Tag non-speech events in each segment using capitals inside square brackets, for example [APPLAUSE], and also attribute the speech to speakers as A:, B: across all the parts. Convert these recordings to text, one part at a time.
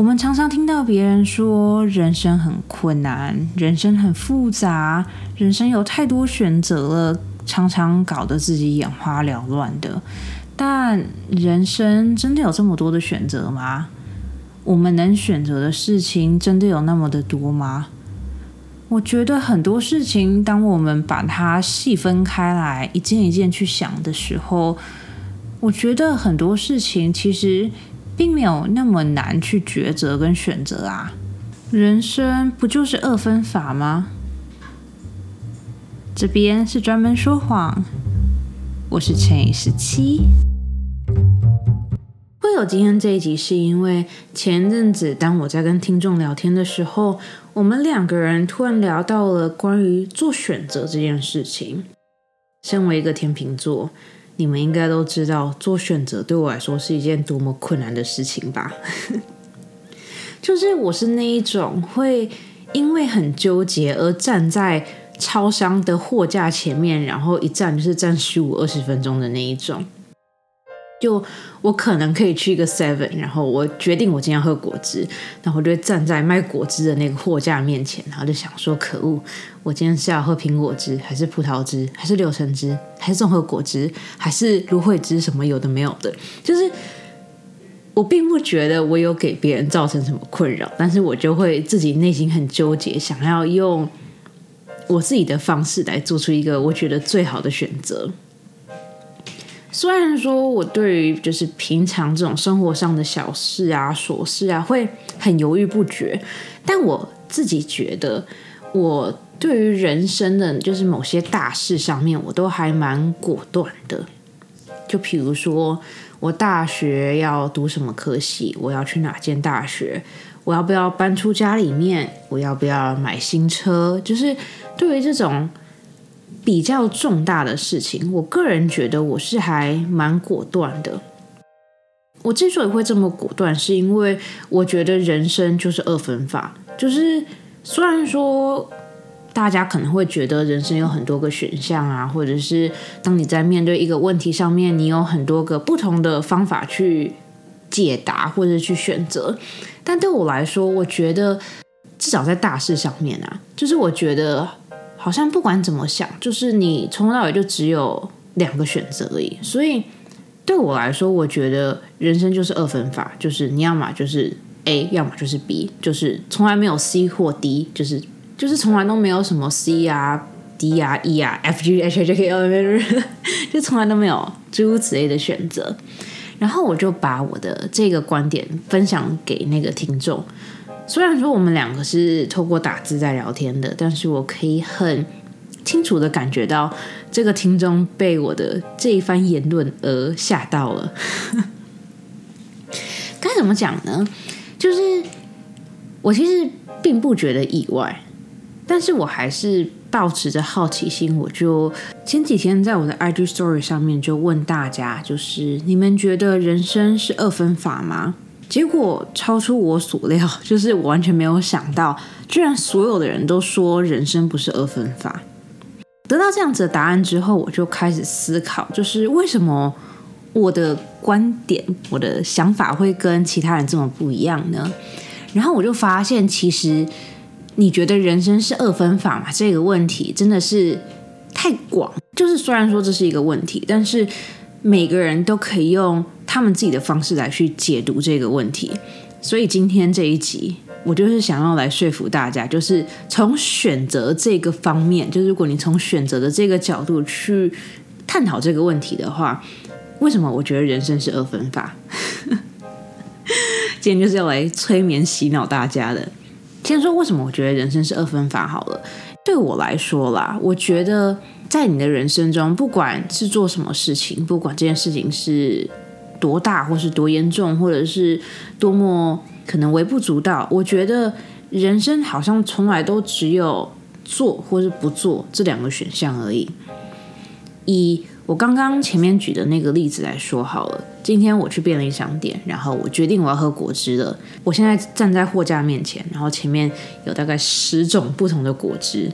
A: 我们常常听到别人说人生很困难，人生很复杂，人生有太多选择了，常常搞得自己眼花缭乱的。但人生真的有这么多的选择吗？我们能选择的事情真的有那么的多吗？我觉得很多事情，当我们把它细分开来，一件一件去想的时候，我觉得很多事情其实。并没有那么难去抉择跟选择啊，人生不就是二分法吗？这边是专门说谎，我是乘以十七。会有今天这一集，是因为前阵子当我在跟听众聊天的时候，我们两个人突然聊到了关于做选择这件事情。身为一个天秤座。你们应该都知道，做选择对我来说是一件多么困难的事情吧？[LAUGHS] 就是我是那一种会因为很纠结而站在超商的货架前面，然后一站就是站十五二十分钟的那一种。就我可能可以去一个 Seven，然后我决定我今天喝果汁，然后我就站在卖果汁的那个货架面前，然后就想说：可恶，我今天是要喝苹果汁，还是葡萄汁，还是柳橙汁，还是综合果汁，还是芦荟汁？什么有的没有的，就是我并不觉得我有给别人造成什么困扰，但是我就会自己内心很纠结，想要用我自己的方式来做出一个我觉得最好的选择。虽然说我对于就是平常这种生活上的小事啊、琐事啊，会很犹豫不决，但我自己觉得，我对于人生的就是某些大事上面，我都还蛮果断的。就比如说，我大学要读什么科系，我要去哪间大学，我要不要搬出家里面，我要不要买新车，就是对于这种。比较重大的事情，我个人觉得我是还蛮果断的。我之所以会这么果断，是因为我觉得人生就是二分法。就是虽然说大家可能会觉得人生有很多个选项啊，或者是当你在面对一个问题上面，你有很多个不同的方法去解答或者去选择，但对我来说，我觉得至少在大事上面啊，就是我觉得。好像不管怎么想，就是你从头到尾就只有两个选择而已。所以对我来说，我觉得人生就是二分法，就是你要么就是 A，要么就是 B，就是从来没有 C 或 D，就是就是从来都没有什么 C 啊、D 啊、E 啊、F G H J K L [LAUGHS] 就从来都没有诸如此类的选择。然后我就把我的这个观点分享给那个听众。虽然说我们两个是透过打字在聊天的，但是我可以很清楚的感觉到这个听众被我的这一番言论而吓到了。[LAUGHS] 该怎么讲呢？就是我其实并不觉得意外，但是我还是保持着好奇心，我就前几天在我的 IG Story 上面就问大家，就是你们觉得人生是二分法吗？结果超出我所料，[LAUGHS] 就是我完全没有想到，居然所有的人都说人生不是二分法。得到这样子的答案之后，我就开始思考，就是为什么我的观点、我的想法会跟其他人这么不一样呢？然后我就发现，其实你觉得人生是二分法嘛？这个问题真的是太广。就是虽然说这是一个问题，但是每个人都可以用。他们自己的方式来去解读这个问题，所以今天这一集，我就是想要来说服大家，就是从选择这个方面，就是如果你从选择的这个角度去探讨这个问题的话，为什么我觉得人生是二分法？[LAUGHS] 今天就是要来催眠洗脑大家的。先说为什么我觉得人生是二分法好了。对我来说啦，我觉得在你的人生中，不管是做什么事情，不管这件事情是。多大，或是多严重，或者是多么可能微不足道？我觉得人生好像从来都只有做或是不做这两个选项而已。以我刚刚前面举的那个例子来说好了，今天我去便利商店，然后我决定我要喝果汁了。我现在站在货架面前，然后前面有大概十种不同的果汁。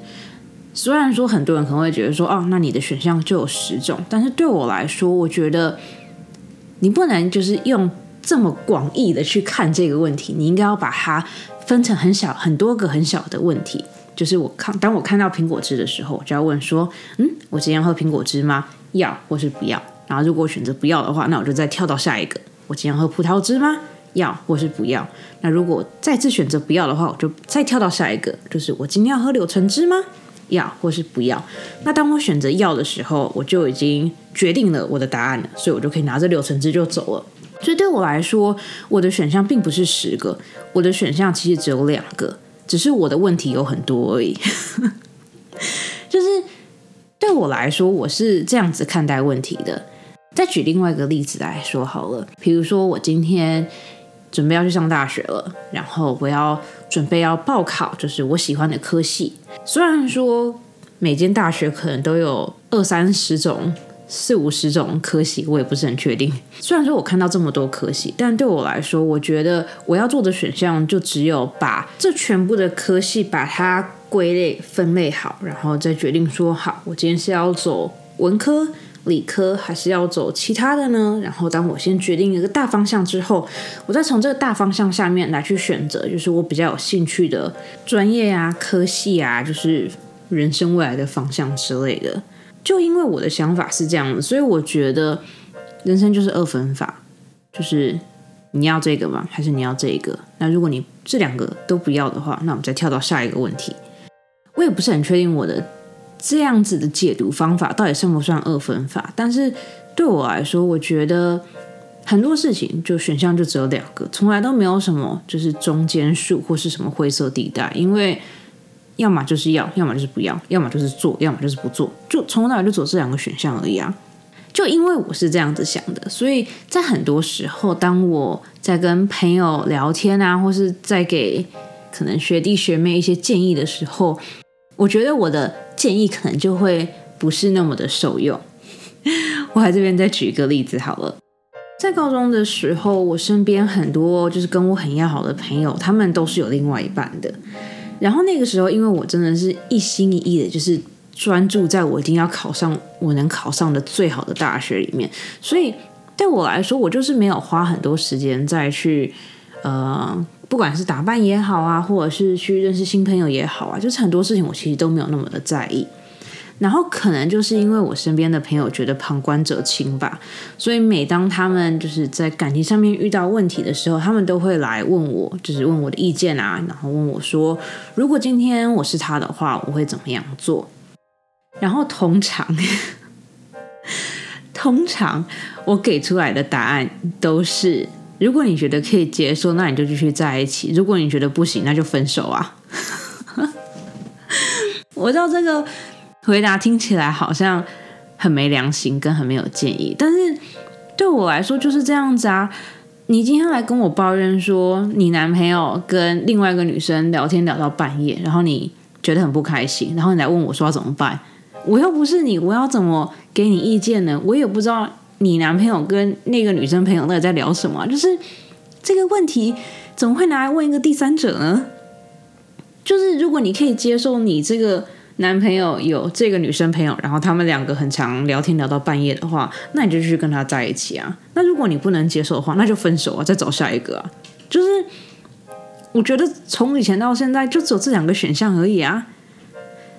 A: 虽然说很多人可能会觉得说，哦，那你的选项就有十种，但是对我来说，我觉得。你不能就是用这么广义的去看这个问题，你应该要把它分成很小很多个很小的问题。就是我看，当我看到苹果汁的时候，我就要问说：嗯，我今天喝苹果汁吗？要或是不要？然后如果选择不要的话，那我就再跳到下一个。我今天喝葡萄汁吗？要或是不要？那如果再次选择不要的话，我就再跳到下一个，就是我今天要喝柳橙汁吗？要或是不要？那当我选择要的时候，我就已经决定了我的答案了，所以我就可以拿着柳橙汁就走了。所以对我来说，我的选项并不是十个，我的选项其实只有两个。只是我的问题有很多而已，[LAUGHS] 就是对我来说，我是这样子看待问题的。再举另外一个例子来说好了，比如说我今天准备要去上大学了，然后我要准备要报考，就是我喜欢的科系。虽然说每间大学可能都有二三十种。四五十种科系，我也不是很确定。虽然说我看到这么多科系，但对我来说，我觉得我要做的选项就只有把这全部的科系把它归类分类好，然后再决定说好，我今天是要走文科、理科，还是要走其他的呢？然后当我先决定一个大方向之后，我再从这个大方向下面来去选择，就是我比较有兴趣的专业啊、科系啊，就是人生未来的方向之类的。就因为我的想法是这样的，所以我觉得人生就是二分法，就是你要这个吗？还是你要这一个？那如果你这两个都不要的话，那我们再跳到下一个问题。我也不是很确定我的这样子的解读方法到底算不算二分法，但是对我来说，我觉得很多事情就选项就只有两个，从来都没有什么就是中间数或是什么灰色地带，因为。要么就是要，要么就是不要，要么就是做，要么就是不做，就从头到尾就走这两个选项而已啊！就因为我是这样子想的，所以在很多时候，当我在跟朋友聊天啊，或是在给可能学弟学妹一些建议的时候，我觉得我的建议可能就会不是那么的受用。[LAUGHS] 我在这边再举一个例子好了，在高中的时候，我身边很多就是跟我很要好的朋友，他们都是有另外一半的。然后那个时候，因为我真的是一心一意的，就是专注在我一定要考上我能考上的最好的大学里面，所以对我来说，我就是没有花很多时间再去呃，不管是打扮也好啊，或者是去认识新朋友也好啊，就是很多事情我其实都没有那么的在意。然后可能就是因为我身边的朋友觉得旁观者清吧，所以每当他们就是在感情上面遇到问题的时候，他们都会来问我，就是问我的意见啊，然后问我说，如果今天我是他的话，我会怎么样做？然后通常，[LAUGHS] 通常我给出来的答案都是，如果你觉得可以接受，那你就继续在一起；如果你觉得不行，那就分手啊。[LAUGHS] 我知道这个。回答听起来好像很没良心，跟很没有建议，但是对我来说就是这样子啊！你今天来跟我抱怨说你男朋友跟另外一个女生聊天聊到半夜，然后你觉得很不开心，然后你来问我说要怎么办？我又不是你，我要怎么给你意见呢？我也不知道你男朋友跟那个女生朋友到底在聊什么，就是这个问题怎么会拿来问一个第三者呢？就是如果你可以接受你这个。男朋友有这个女生朋友，然后他们两个很常聊天聊到半夜的话，那你就去跟他在一起啊。那如果你不能接受的话，那就分手啊，再找下一个啊。就是我觉得从以前到现在就只有这两个选项而已啊。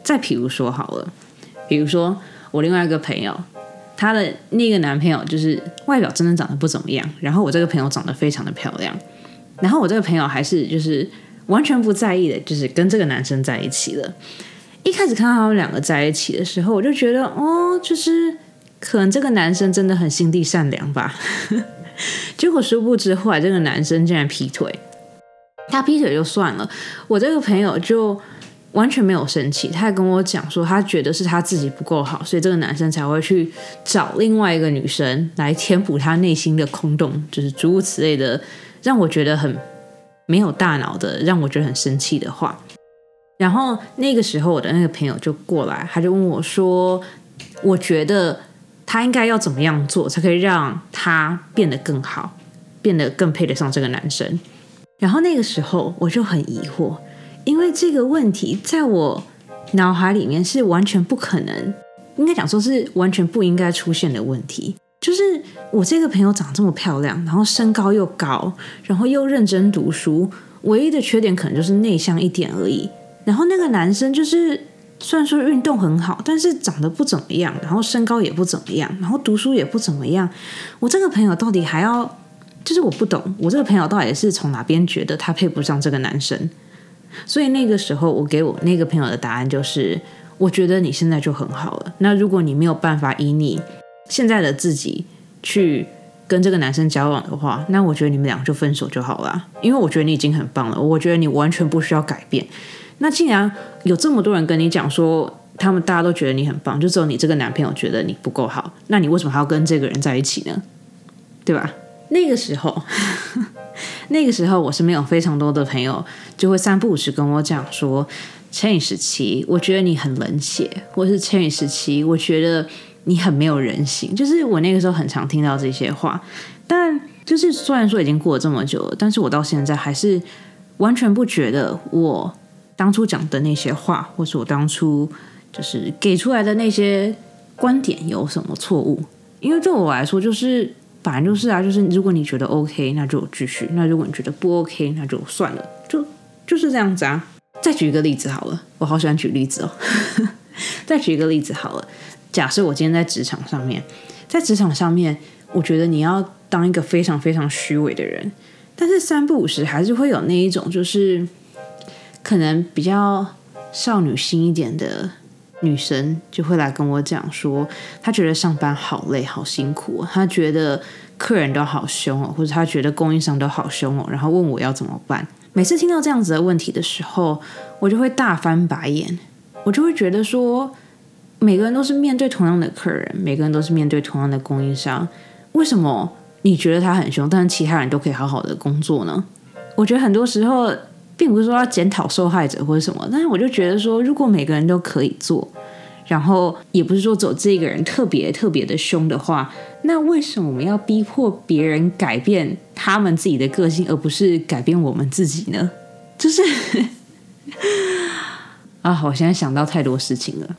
A: 再比如说好了，比如说我另外一个朋友，她的那个男朋友就是外表真的长得不怎么样，然后我这个朋友长得非常的漂亮，然后我这个朋友还是就是完全不在意的，就是跟这个男生在一起了。一开始看到他们两个在一起的时候，我就觉得哦，就是可能这个男生真的很心地善良吧。[LAUGHS] 结果殊不知，后来这个男生竟然劈腿。他劈腿就算了，我这个朋友就完全没有生气，他还跟我讲说，他觉得是他自己不够好，所以这个男生才会去找另外一个女生来填补他内心的空洞，就是诸如此类的，让我觉得很没有大脑的，让我觉得很生气的话。然后那个时候，我的那个朋友就过来，他就问我说：“我觉得他应该要怎么样做，才可以让他变得更好，变得更配得上这个男生？”然后那个时候我就很疑惑，因为这个问题在我脑海里面是完全不可能，应该讲说是完全不应该出现的问题。就是我这个朋友长这么漂亮，然后身高又高，然后又认真读书，唯一的缺点可能就是内向一点而已。然后那个男生就是虽然说运动很好，但是长得不怎么样，然后身高也不怎么样，然后读书也不怎么样。我这个朋友到底还要，就是我不懂，我这个朋友到底是从哪边觉得他配不上这个男生？所以那个时候，我给我那个朋友的答案就是，我觉得你现在就很好了。那如果你没有办法以你现在的自己去跟这个男生交往的话，那我觉得你们俩就分手就好了。因为我觉得你已经很棒了，我觉得你完全不需要改变。那既然有这么多人跟你讲说，他们大家都觉得你很棒，就只有你这个男朋友觉得你不够好，那你为什么还要跟这个人在一起呢？对吧？那个时候。那个时候，我身边有非常多的朋友，就会三不五时跟我讲说：“千羽时期，我觉得你很冷血，或是千羽时期，我觉得你很没有人性。”就是我那个时候很常听到这些话，但就是虽然说已经过了这么久了，但是我到现在还是完全不觉得我当初讲的那些话，或是我当初就是给出来的那些观点有什么错误，因为对我来说就是。反正就是啊，就是如果你觉得 OK，那就继续；那如果你觉得不 OK，那就算了，就就是这样子啊。再举一个例子好了，我好喜欢举例子哦。[LAUGHS] 再举一个例子好了，假设我今天在职场上面，在职场上面，我觉得你要当一个非常非常虚伪的人，但是三不五时还是会有那一种，就是可能比较少女心一点的。女生就会来跟我讲说，她觉得上班好累、好辛苦，她觉得客人都好凶哦，或者她觉得供应商都好凶哦，然后问我要怎么办。每次听到这样子的问题的时候，我就会大翻白眼，我就会觉得说，每个人都是面对同样的客人，每个人都是面对同样的供应商，为什么你觉得他很凶，但是其他人都可以好好的工作呢？我觉得很多时候。并不是说要检讨受害者或者什么，但是我就觉得说，如果每个人都可以做，然后也不是说走这个人特别特别的凶的话，那为什么我们要逼迫别人改变他们自己的个性，而不是改变我们自己呢？就是 [LAUGHS] 啊，我现在想到太多事情了，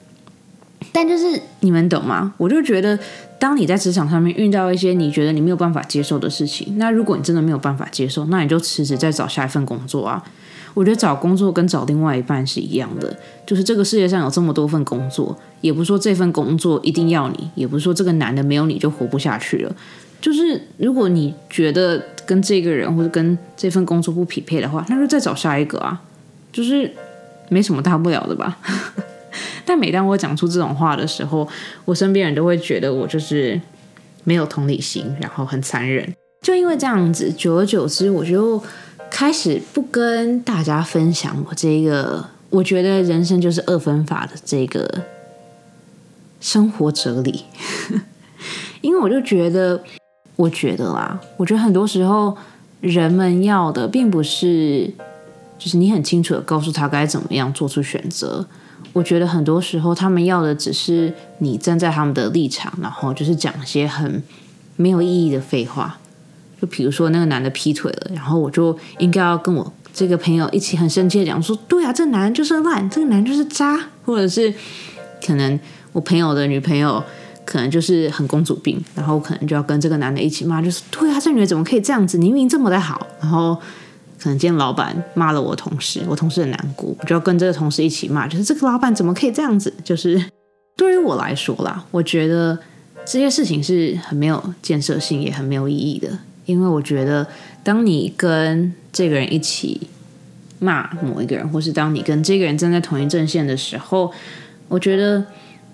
A: 但就是你们懂吗？我就觉得。当你在职场上面遇到一些你觉得你没有办法接受的事情，那如果你真的没有办法接受，那你就辞职再找下一份工作啊！我觉得找工作跟找另外一半是一样的，就是这个世界上有这么多份工作，也不是说这份工作一定要你，也不是说这个男的没有你就活不下去了。就是如果你觉得跟这个人或者跟这份工作不匹配的话，那就再找下一个啊，[LAUGHS] 就是没什么大不了的吧。但每当我讲出这种话的时候，我身边人都会觉得我就是没有同理心，然后很残忍。就因为这样子，久而久之，我就开始不跟大家分享我这个我觉得人生就是二分法的这个生活哲理。[LAUGHS] 因为我就觉得，我觉得啦，我觉得很多时候人们要的并不是，就是你很清楚的告诉他该怎么样做出选择。我觉得很多时候，他们要的只是你站在他们的立场，然后就是讲一些很没有意义的废话。就比如说那个男的劈腿了，然后我就应该要跟我这个朋友一起很生气的讲说：“对啊，这男人就是烂，这个男人就是渣。”或者是可能我朋友的女朋友可能就是很公主病，然后可能就要跟这个男的一起骂，就是：“对啊，这女人怎么可以这样子？你明明这么的好。”然后。可能今天老板骂了我同事，我同事很难过，我就要跟这个同事一起骂。就是这个老板怎么可以这样子？就是对于我来说啦，我觉得这些事情是很没有建设性，也很没有意义的。因为我觉得，当你跟这个人一起骂某一个人，或是当你跟这个人站在同一阵线的时候，我觉得，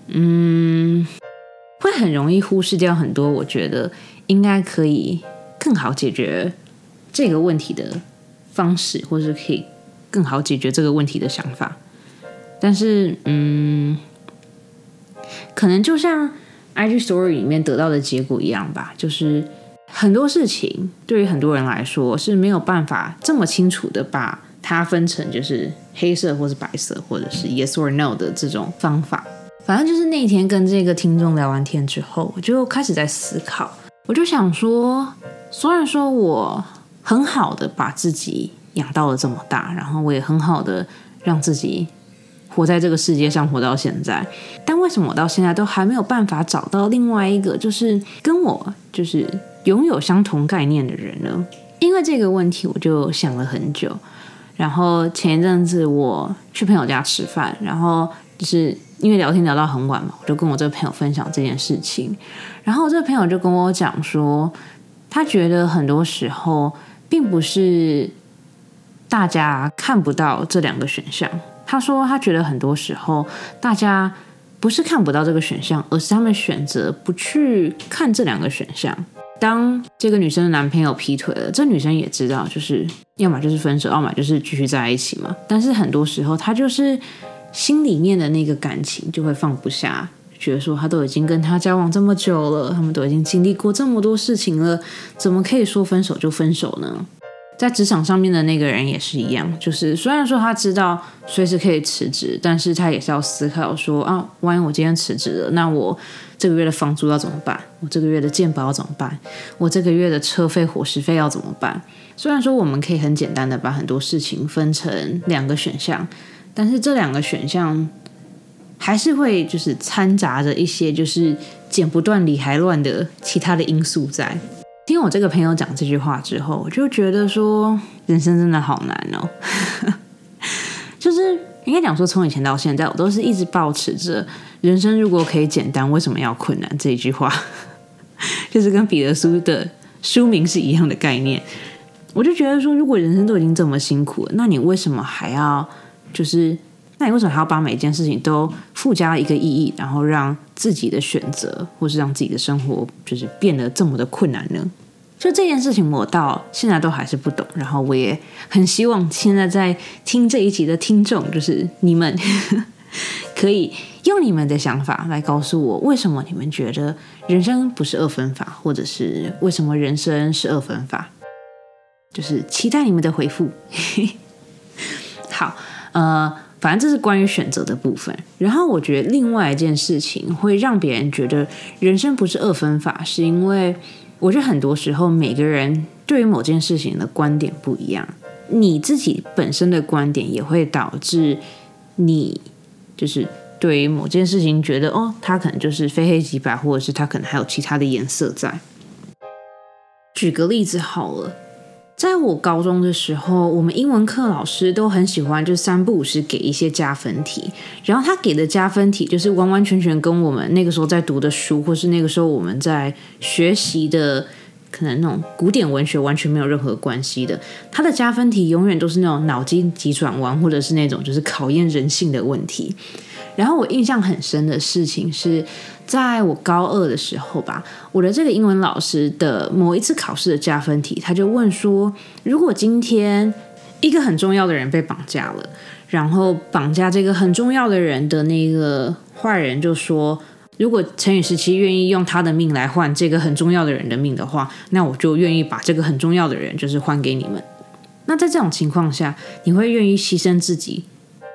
A: 嗯，会很容易忽视掉很多。我觉得应该可以更好解决这个问题的。方式，或是可以更好解决这个问题的想法，但是，嗯，可能就像 IG Story 里面得到的结果一样吧，就是很多事情对于很多人来说是没有办法这么清楚的把它分成就是黑色或是白色，或者是 Yes or No 的这种方法。反正就是那天跟这个听众聊完天之后，我就开始在思考，我就想说，虽然说我。很好的把自己养到了这么大，然后我也很好的让自己活在这个世界上活到现在，但为什么我到现在都还没有办法找到另外一个就是跟我就是拥有相同概念的人呢？因为这个问题，我就想了很久。然后前一阵子我去朋友家吃饭，然后就是因为聊天聊到很晚嘛，我就跟我这个朋友分享这件事情。然后这个朋友就跟我讲说，他觉得很多时候并不是大家看不到这两个选项。他说他觉得很多时候大家不是看不到这个选项，而是他们选择不去看这两个选项。当这个女生的男朋友劈腿了，这女生也知道，就是要么就是分手，要么就是继续在一起嘛。但是很多时候，她就是心里面的那个感情就会放不下，觉得说她都已经跟他交往这么久了，他们都已经经历过这么多事情了，怎么可以说分手就分手呢？在职场上面的那个人也是一样，就是虽然说他知道随时可以辞职，但是他也是要思考说啊，万一我今天辞职了，那我这个月的房租要怎么办？我这个月的健保要怎么办？我这个月的车费、伙食费要怎么办？虽然说我们可以很简单的把很多事情分成两个选项，但是这两个选项还是会就是掺杂着一些就是剪不断理还乱的其他的因素在。听我这个朋友讲这句话之后，我就觉得说，人生真的好难哦。[LAUGHS] 就是应该讲说，从以前到现在，我都是一直保持着“人生如果可以简单，为什么要困难”这一句话，[LAUGHS] 就是跟彼得书的书名是一样的概念。我就觉得说，如果人生都已经这么辛苦了，那你为什么还要就是？那你为什么还要把每件事情都附加一个意义，然后让自己的选择，或是让自己的生活，就是变得这么的困难呢？就这件事情，我到现在都还是不懂。然后我也很希望现在在听这一集的听众，就是你们，[LAUGHS] 可以用你们的想法来告诉我，为什么你们觉得人生不是二分法，或者是为什么人生是二分法？就是期待你们的回复。[LAUGHS] 好，呃。反正这是关于选择的部分。然后我觉得另外一件事情会让别人觉得人生不是二分法，是因为我觉得很多时候每个人对于某件事情的观点不一样，你自己本身的观点也会导致你就是对于某件事情觉得哦，它可能就是非黑即白，或者是它可能还有其他的颜色在。举个例子好了。在我高中的时候，我们英文课老师都很喜欢，就三不五时给一些加分题。然后他给的加分题，就是完完全全跟我们那个时候在读的书，或是那个时候我们在学习的可能那种古典文学完全没有任何关系的。他的加分题永远都是那种脑筋急转弯，或者是那种就是考验人性的问题。然后我印象很深的事情是。在我高二的时候吧，我的这个英文老师的某一次考试的加分题，他就问说：如果今天一个很重要的人被绑架了，然后绑架这个很重要的人的那个坏人就说，如果陈宇十七愿意用他的命来换这个很重要的人的命的话，那我就愿意把这个很重要的人就是还给你们。那在这种情况下，你会愿意牺牲自己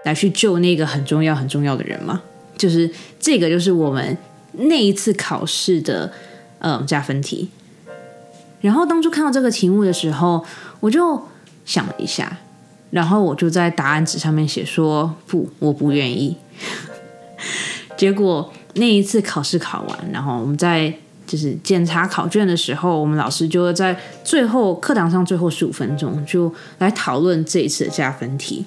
A: 来去救那个很重要很重要的人吗？就是这个，就是我们。那一次考试的呃加分题，然后当初看到这个题目的时候，我就想了一下，然后我就在答案纸上面写说不，我不愿意。[LAUGHS] 结果那一次考试考完，然后我们在就是检查考卷的时候，我们老师就在最后课堂上最后十五分钟就来讨论这一次的加分题。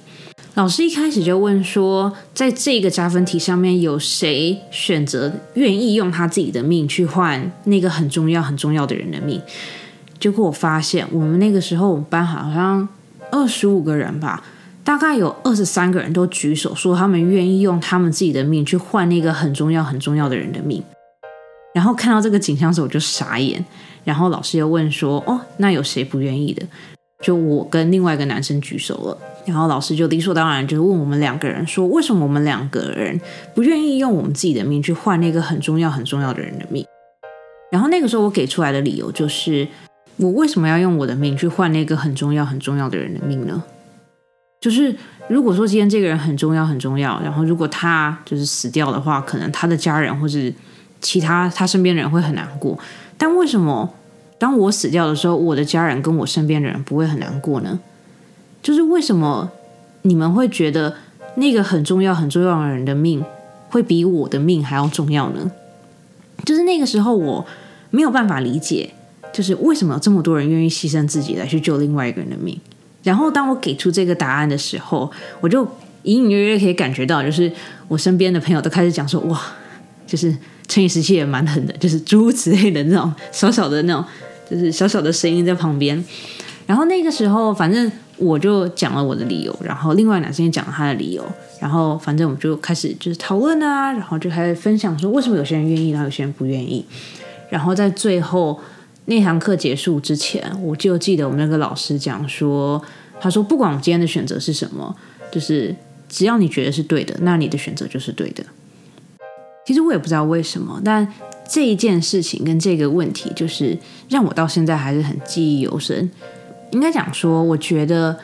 A: 老师一开始就问说，在这个加分题上面有谁选择愿意用他自己的命去换那个很重要很重要的人的命？结果我发现，我们那个时候我们班好像二十五个人吧，大概有二十三个人都举手说他们愿意用他们自己的命去换那个很重要很重要的人的命。然后看到这个景象时，我就傻眼。然后老师又问说：“哦，那有谁不愿意的？”就我跟另外一个男生举手了。然后老师就理所当然就问我们两个人说，为什么我们两个人不愿意用我们自己的命去换那个很重要很重要的人的命？然后那个时候我给出来的理由就是，我为什么要用我的命去换那个很重要很重要的人的命呢？就是如果说今天这个人很重要很重要，然后如果他就是死掉的话，可能他的家人或是其他他身边的人会很难过。但为什么当我死掉的时候，我的家人跟我身边的人不会很难过呢？就是为什么你们会觉得那个很重要很重要的人的命会比我的命还要重要呢？就是那个时候我没有办法理解，就是为什么有这么多人愿意牺牲自己来去救另外一个人的命。然后当我给出这个答案的时候，我就隐隐约约可以感觉到，就是我身边的朋友都开始讲说：“哇，就是乘以十七也蛮狠的，就是诸如此类的那种小小的那种，就是小小的声音在旁边。”然后那个时候，反正我就讲了我的理由，然后另外男生也讲了他的理由，然后反正我们就开始就是讨论啊，然后就开始分享说为什么有些人愿意，然后有些人不愿意。然后在最后那堂课结束之前，我就记得我们那个老师讲说，他说不管我今天的选择是什么，就是只要你觉得是对的，那你的选择就是对的。其实我也不知道为什么，但这一件事情跟这个问题，就是让我到现在还是很记忆犹深。应该讲说，我觉得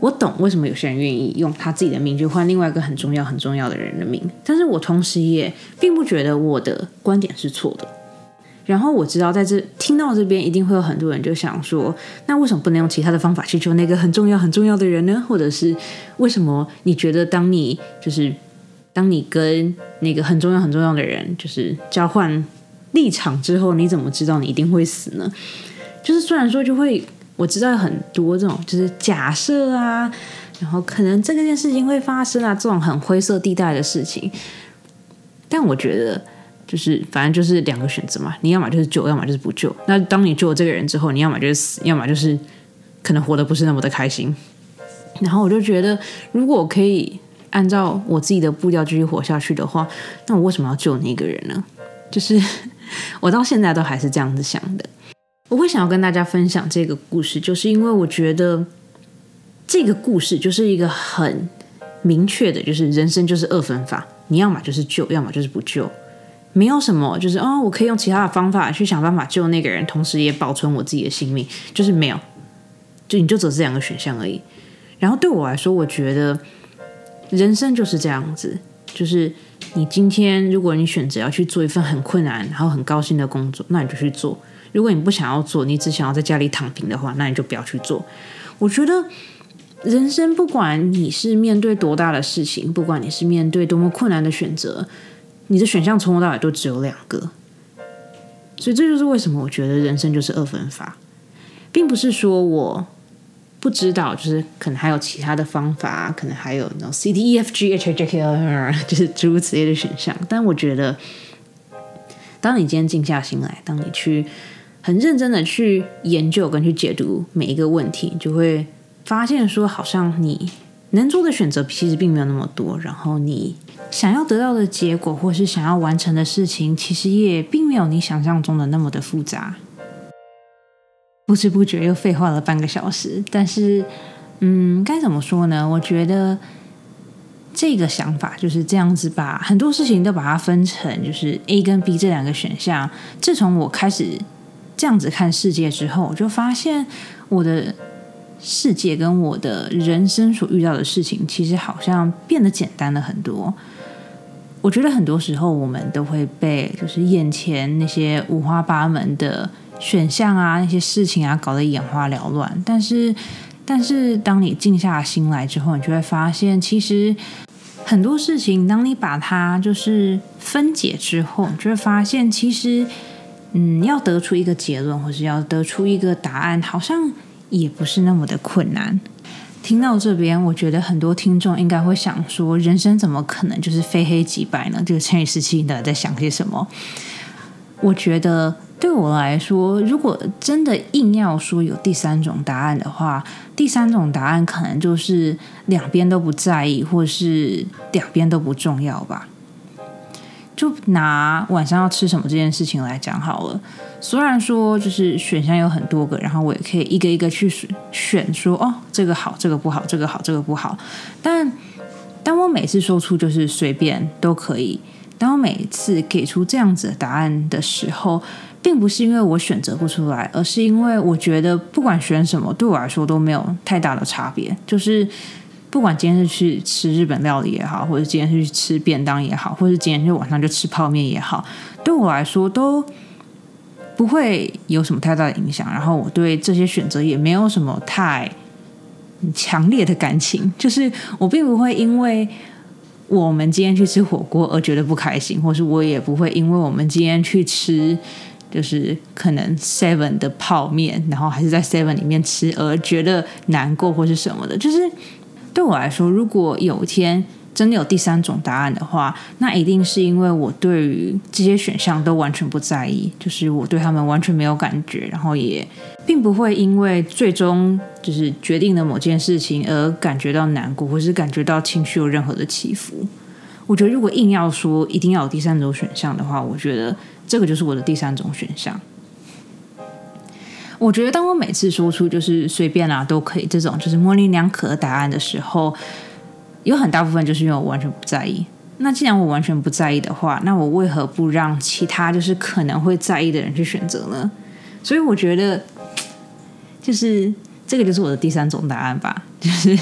A: 我懂为什么有些人愿意用他自己的命去换另外一个很重要、很重要的人的命，但是我同时也并不觉得我的观点是错的。然后我知道，在这听到这边，一定会有很多人就想说，那为什么不能用其他的方法去救那个很重要、很重要的人呢？或者是为什么你觉得，当你就是当你跟那个很重要、很重要的人就是交换立场之后，你怎么知道你一定会死呢？就是虽然说就会。我知道很多这种就是假设啊，然后可能这件事情会发生啊，这种很灰色地带的事情。但我觉得就是反正就是两个选择嘛，你要么就是救，要么就是不救。那当你救了这个人之后，你要么就是死，要么就是可能活得不是那么的开心。然后我就觉得，如果我可以按照我自己的步调继续活下去的话，那我为什么要救那个人呢？就是 [LAUGHS] 我到现在都还是这样子想的。我会想要跟大家分享这个故事，就是因为我觉得这个故事就是一个很明确的，就是人生就是二分法，你要么就是救，要么就是不救，没有什么就是哦，我可以用其他的方法去想办法救那个人，同时也保存我自己的性命，就是没有，就你就只有这两个选项而已。然后对我来说，我觉得人生就是这样子，就是你今天如果你选择要去做一份很困难然后很高兴的工作，那你就去做。如果你不想要做，你只想要在家里躺平的话，那你就不要去做。我觉得人生不管你是面对多大的事情，不管你是面对多么困难的选择，你的选项从头到尾都只有两个。所以这就是为什么我觉得人生就是二分法，并不是说我不知道，就是可能还有其他的方法，可能还有那种 C D E F G H I J K L 就是诸如此类的选项。但我觉得，当你今天静下心来，当你去。很认真的去研究跟去解读每一个问题，就会发现说，好像你能做的选择其实并没有那么多，然后你想要得到的结果或是想要完成的事情，其实也并没有你想象中的那么的复杂。不知不觉又废话了半个小时，但是，嗯，该怎么说呢？我觉得这个想法就是这样子，把很多事情都把它分成就是 A 跟 B 这两个选项。自从我开始。这样子看世界之后，我就发现我的世界跟我的人生所遇到的事情，其实好像变得简单了很多。我觉得很多时候我们都会被就是眼前那些五花八门的选项啊，那些事情啊，搞得眼花缭乱。但是，但是当你静下心来之后，你就会发现，其实很多事情，当你把它就是分解之后，你就会发现，其实。嗯，要得出一个结论，或是要得出一个答案，好像也不是那么的困难。听到这边，我觉得很多听众应该会想说：人生怎么可能就是非黑即白呢？这个乘以十七，底在想些什么？我觉得对我来说，如果真的硬要说有第三种答案的话，第三种答案可能就是两边都不在意，或是两边都不重要吧。就拿晚上要吃什么这件事情来讲好了。虽然说就是选项有很多个，然后我也可以一个一个去选，说哦这个好，这个不好，这个好，这个不好。但当我每次说出就是随便都可以，当我每次给出这样子的答案的时候，并不是因为我选择不出来，而是因为我觉得不管选什么，对我来说都没有太大的差别，就是。不管今天是去吃日本料理也好，或者今天是去吃便当也好，或者今天就晚上就吃泡面也好，对我来说都不会有什么太大的影响。然后我对这些选择也没有什么太强烈的感情，就是我并不会因为我们今天去吃火锅而觉得不开心，或是我也不会因为我们今天去吃就是可能 Seven 的泡面，然后还是在 Seven 里面吃而觉得难过或是什么的。就是对我来说，如果有一天。真的有第三种答案的话，那一定是因为我对于这些选项都完全不在意，就是我对他们完全没有感觉，然后也并不会因为最终就是决定了某件事情而感觉到难过，或是感觉到情绪有任何的起伏。我觉得如果硬要说一定要有第三种选项的话，我觉得这个就是我的第三种选项。我觉得当我每次说出就是随便啊都可以这种就是模棱两可的答案的时候。有很大部分就是因为我完全不在意。那既然我完全不在意的话，那我为何不让其他就是可能会在意的人去选择呢？所以我觉得，就是这个就是我的第三种答案吧。就是，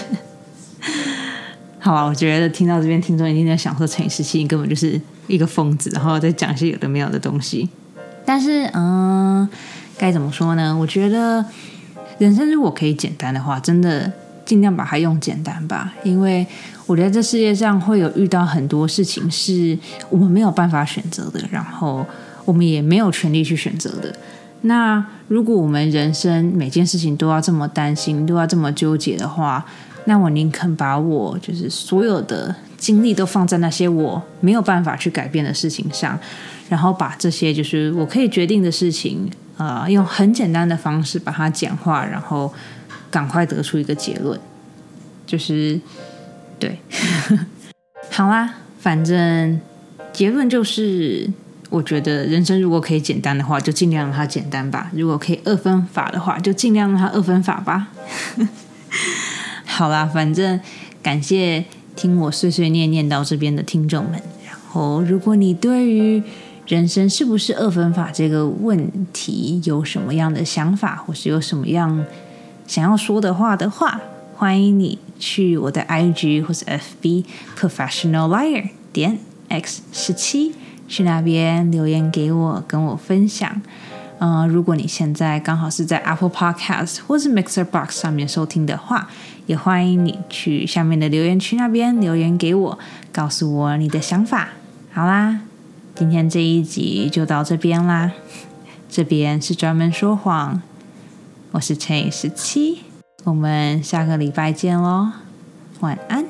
A: 好吧，我觉得听到这边听众一定在想说，陈奕迅根本就是一个疯子，然后再讲一些有的没有的东西。但是，嗯，该怎么说呢？我觉得人生如果可以简单的话，真的。尽量把它用简单吧，因为我觉得这世界上会有遇到很多事情是我们没有办法选择的，然后我们也没有权利去选择的。那如果我们人生每件事情都要这么担心，都要这么纠结的话，那我宁肯把我就是所有的精力都放在那些我没有办法去改变的事情上，然后把这些就是我可以决定的事情，呃，用很简单的方式把它简化，然后。赶快得出一个结论，就是对，好啦，反正结论就是，我觉得人生如果可以简单的话，就尽量让它简单吧；如果可以二分法的话，就尽量让它二分法吧。好啦，反正感谢听我碎碎念念到这边的听众们。然后，如果你对于人生是不是二分法这个问题有什么样的想法，或是有什么样？想要说的话的话，欢迎你去我的 IG 或是 FB Professional Liar 点 X 十七，去那边留言给我，跟我分享。嗯，如果你现在刚好是在 Apple Podcast 或是 Mixer Box 上面收听的话，也欢迎你去下面的留言区那边留言给我，告诉我你的想法。好啦，今天这一集就到这边啦。这边是专门说谎。我是乘以十七，我们下个礼拜见喽，晚安。